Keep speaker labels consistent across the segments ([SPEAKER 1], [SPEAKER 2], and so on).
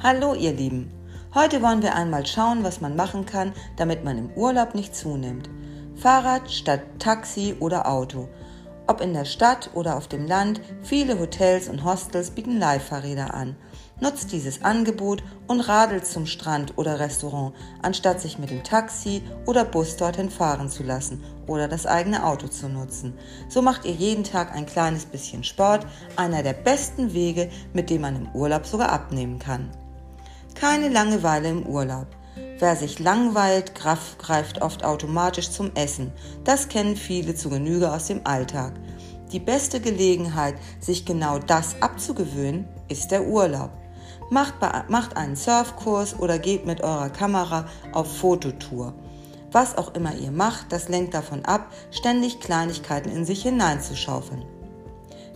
[SPEAKER 1] Hallo ihr Lieben. Heute wollen wir einmal schauen, was man machen kann, damit man im Urlaub nicht zunimmt. Fahrrad statt Taxi oder Auto. Ob in der Stadt oder auf dem Land, viele Hotels und Hostels bieten Leihfahrräder an. Nutzt dieses Angebot und radelt zum Strand oder Restaurant, anstatt sich mit dem Taxi oder Bus dorthin fahren zu lassen oder das eigene Auto zu nutzen. So macht ihr jeden Tag ein kleines bisschen Sport, einer der besten Wege, mit dem man im Urlaub sogar abnehmen kann. Keine Langeweile im Urlaub. Wer sich langweilt, greift oft automatisch zum Essen. Das kennen viele zu Genüge aus dem Alltag. Die beste Gelegenheit, sich genau das abzugewöhnen, ist der Urlaub. Macht, macht einen Surfkurs oder geht mit eurer Kamera auf Fototour. Was auch immer ihr macht, das lenkt davon ab, ständig Kleinigkeiten in sich hineinzuschaufeln.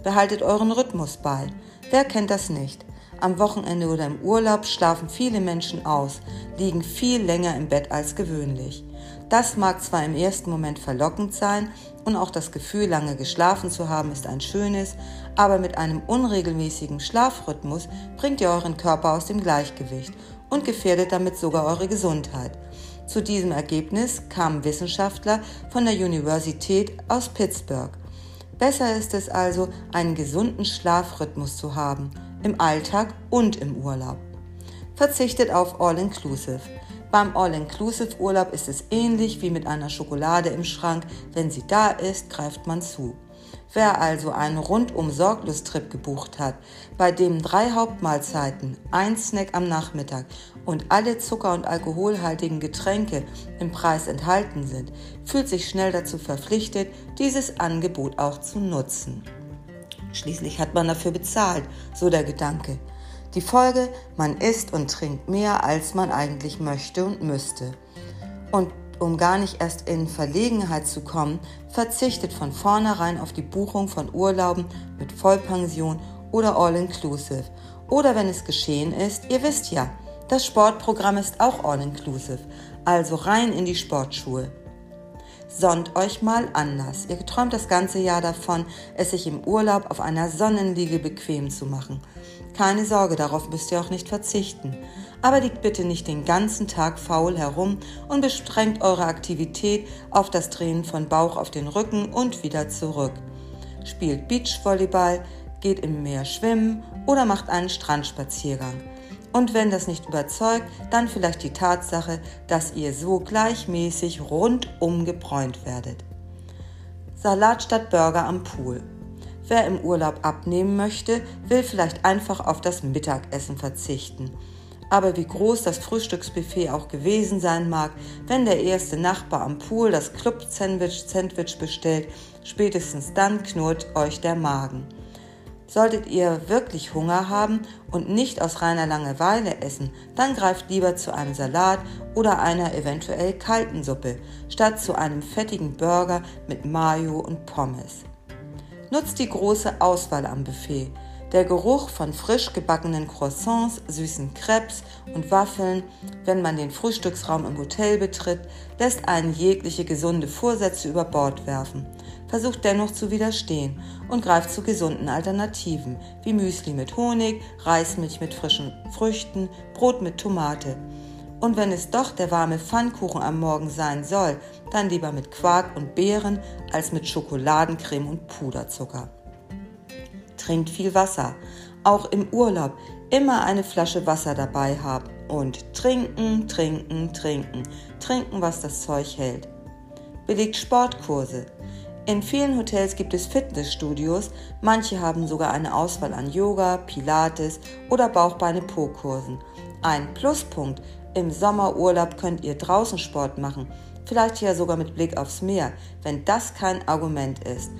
[SPEAKER 1] Behaltet euren Rhythmus bei. Wer kennt das nicht? Am Wochenende oder im Urlaub schlafen viele Menschen aus, liegen viel länger im Bett als gewöhnlich. Das mag zwar im ersten Moment verlockend sein und auch das Gefühl, lange geschlafen zu haben, ist ein schönes, aber mit einem unregelmäßigen Schlafrhythmus bringt ihr euren Körper aus dem Gleichgewicht und gefährdet damit sogar eure Gesundheit. Zu diesem Ergebnis kamen Wissenschaftler von der Universität aus Pittsburgh. Besser ist es also, einen gesunden Schlafrhythmus zu haben, im Alltag und im Urlaub. Verzichtet auf All-Inclusive. Beim All-Inclusive-Urlaub ist es ähnlich wie mit einer Schokolade im Schrank. Wenn sie da ist, greift man zu. Wer also einen rundum sorglos Trip gebucht hat, bei dem drei Hauptmahlzeiten, ein Snack am Nachmittag und alle Zucker- und alkoholhaltigen Getränke im Preis enthalten sind, fühlt sich schnell dazu verpflichtet, dieses Angebot auch zu nutzen. Schließlich hat man dafür bezahlt, so der Gedanke. Die Folge, man isst und trinkt mehr, als man eigentlich möchte und müsste. Und um gar nicht erst in Verlegenheit zu kommen, verzichtet von vornherein auf die Buchung von Urlauben mit Vollpension oder All-Inclusive. Oder wenn es geschehen ist, ihr wisst ja, das Sportprogramm ist auch All-Inclusive, also rein in die Sportschuhe. Sonnt euch mal anders. Ihr träumt das ganze Jahr davon, es sich im Urlaub auf einer Sonnenliege bequem zu machen. Keine Sorge, darauf müsst ihr auch nicht verzichten. Aber liegt bitte nicht den ganzen Tag faul herum und beschränkt eure Aktivität auf das Drehen von Bauch auf den Rücken und wieder zurück. Spielt Beachvolleyball, geht im Meer schwimmen oder macht einen Strandspaziergang. Und wenn das nicht überzeugt, dann vielleicht die Tatsache, dass ihr so gleichmäßig rundum gebräunt werdet. Salat statt Burger am Pool. Wer im Urlaub abnehmen möchte, will vielleicht einfach auf das Mittagessen verzichten. Aber wie groß das Frühstücksbuffet auch gewesen sein mag, wenn der erste Nachbar am Pool das Club-Sandwich Sandwich bestellt, spätestens dann knurrt euch der Magen. Solltet ihr wirklich Hunger haben und nicht aus reiner Langeweile essen, dann greift lieber zu einem Salat oder einer eventuell kalten Suppe, statt zu einem fettigen Burger mit Mayo und Pommes. Nutzt die große Auswahl am Buffet. Der Geruch von frisch gebackenen Croissants, süßen Crepes und Waffeln, wenn man den Frühstücksraum im Hotel betritt, lässt einen jegliche gesunde Vorsätze über Bord werfen versucht dennoch zu widerstehen und greift zu gesunden Alternativen wie Müsli mit Honig, Reismilch mit frischen Früchten, Brot mit Tomate. Und wenn es doch der warme Pfannkuchen am Morgen sein soll, dann lieber mit Quark und Beeren als mit Schokoladencreme und Puderzucker. Trinkt viel Wasser. Auch im Urlaub immer eine Flasche Wasser dabei haben. Und trinken, trinken, trinken. Trinken, was das Zeug hält. Belegt Sportkurse. In vielen Hotels gibt es Fitnessstudios, manche haben sogar eine Auswahl an Yoga, Pilates oder Bauchbeine-Po-Kursen. Ein Pluspunkt, im Sommerurlaub könnt ihr draußen Sport machen, vielleicht ja sogar mit Blick aufs Meer, wenn das kein Argument ist.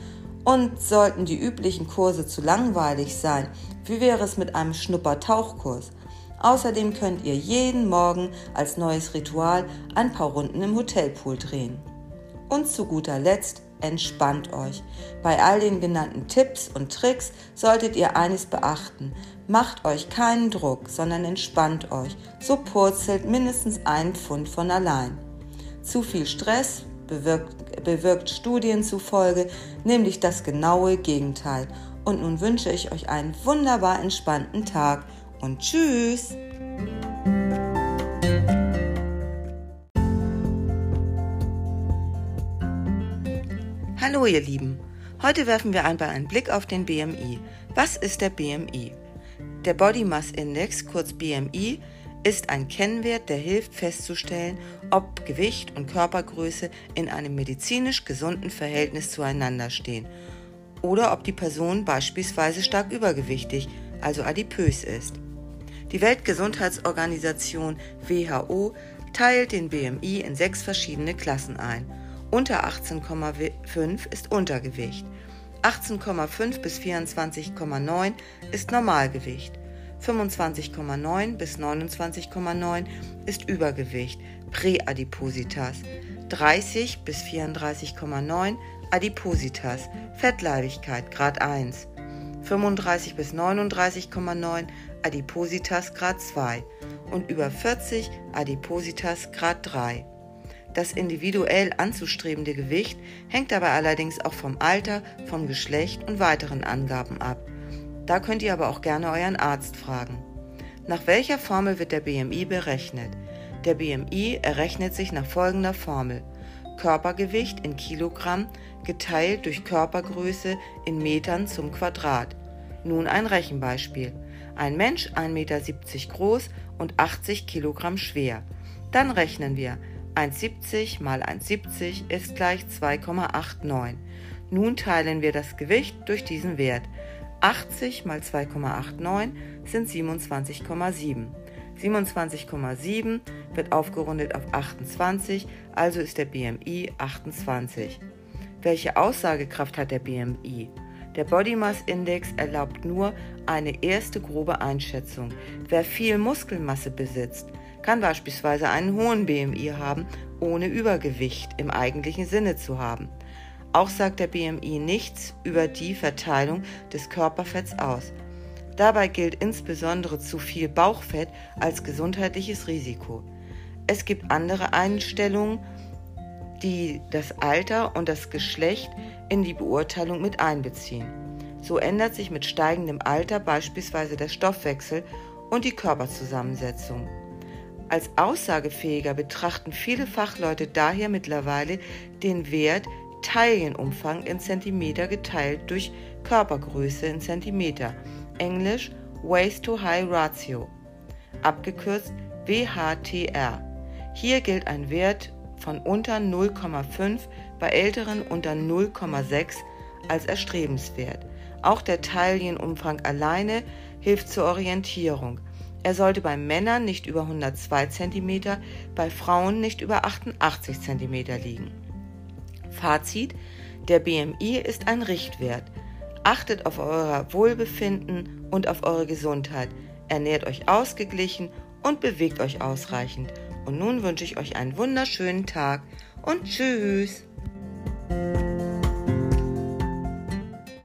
[SPEAKER 1] Und sollten die üblichen Kurse zu langweilig sein, wie wäre es mit einem Schnupper-Tauchkurs? Außerdem könnt ihr jeden Morgen als neues Ritual ein paar Runden im Hotelpool drehen. Und zu guter Letzt entspannt euch. Bei all den genannten Tipps und Tricks solltet ihr eines beachten. Macht euch keinen Druck, sondern entspannt euch. So purzelt mindestens ein Pfund von allein. Zu viel Stress bewirkt, bewirkt Studien zufolge nämlich das genaue Gegenteil. Und nun wünsche ich euch einen wunderbar entspannten Tag und tschüss! Hallo ihr Lieben, heute werfen wir einmal einen Blick auf den BMI. Was ist der BMI? Der Body Mass Index, kurz BMI, ist ein Kennwert, der hilft festzustellen, ob Gewicht und Körpergröße in einem medizinisch gesunden Verhältnis zueinander stehen oder ob die Person beispielsweise stark übergewichtig, also adipös ist. Die Weltgesundheitsorganisation WHO teilt den BMI in sechs verschiedene Klassen ein. Unter 18,5 ist Untergewicht. 18,5 bis 24,9 ist Normalgewicht. 25,9 bis 29,9 ist Übergewicht, Präadipositas. 30 bis 34,9 Adipositas, Fettleibigkeit Grad 1. 35 bis 39,9 Adipositas Grad 2 und über 40 Adipositas Grad 3. Das individuell anzustrebende Gewicht hängt dabei allerdings auch vom Alter, vom Geschlecht und weiteren Angaben ab. Da könnt ihr aber auch gerne euren Arzt fragen. Nach welcher Formel wird der BMI berechnet? Der BMI errechnet sich nach folgender Formel. Körpergewicht in Kilogramm geteilt durch Körpergröße in Metern zum Quadrat. Nun ein Rechenbeispiel. Ein Mensch 1,70 Meter groß und 80 Kilogramm schwer. Dann rechnen wir 1,70 mal 1,70 ist gleich 2,89. Nun teilen wir das Gewicht durch diesen Wert. 80 mal 2,89 sind 27,7. 27,7 wird aufgerundet auf 28, also ist der BMI 28. Welche Aussagekraft hat der BMI? Der Body Mass Index erlaubt nur eine erste grobe Einschätzung. Wer viel Muskelmasse besitzt, kann beispielsweise einen hohen BMI haben, ohne Übergewicht im eigentlichen Sinne zu haben. Auch sagt der BMI nichts über die Verteilung des Körperfetts aus. Dabei gilt insbesondere zu viel Bauchfett als gesundheitliches Risiko. Es gibt andere Einstellungen, die das Alter und das Geschlecht in die Beurteilung mit einbeziehen. So ändert sich mit steigendem Alter beispielsweise der Stoffwechsel und die Körperzusammensetzung. Als aussagefähiger betrachten viele Fachleute daher mittlerweile den Wert Taillenumfang in Zentimeter geteilt durch Körpergröße in Zentimeter, englisch Waist to High Ratio, abgekürzt WHTR. Hier gilt ein Wert von unter 0,5, bei älteren unter 0,6 als erstrebenswert. Auch der Taillenumfang alleine hilft zur Orientierung. Er sollte bei Männern nicht über 102 cm, bei Frauen nicht über 88 cm liegen. Fazit: Der BMI ist ein Richtwert. Achtet auf euer Wohlbefinden und auf eure Gesundheit. Ernährt euch ausgeglichen und bewegt euch ausreichend. Und nun wünsche ich euch einen wunderschönen Tag und tschüss.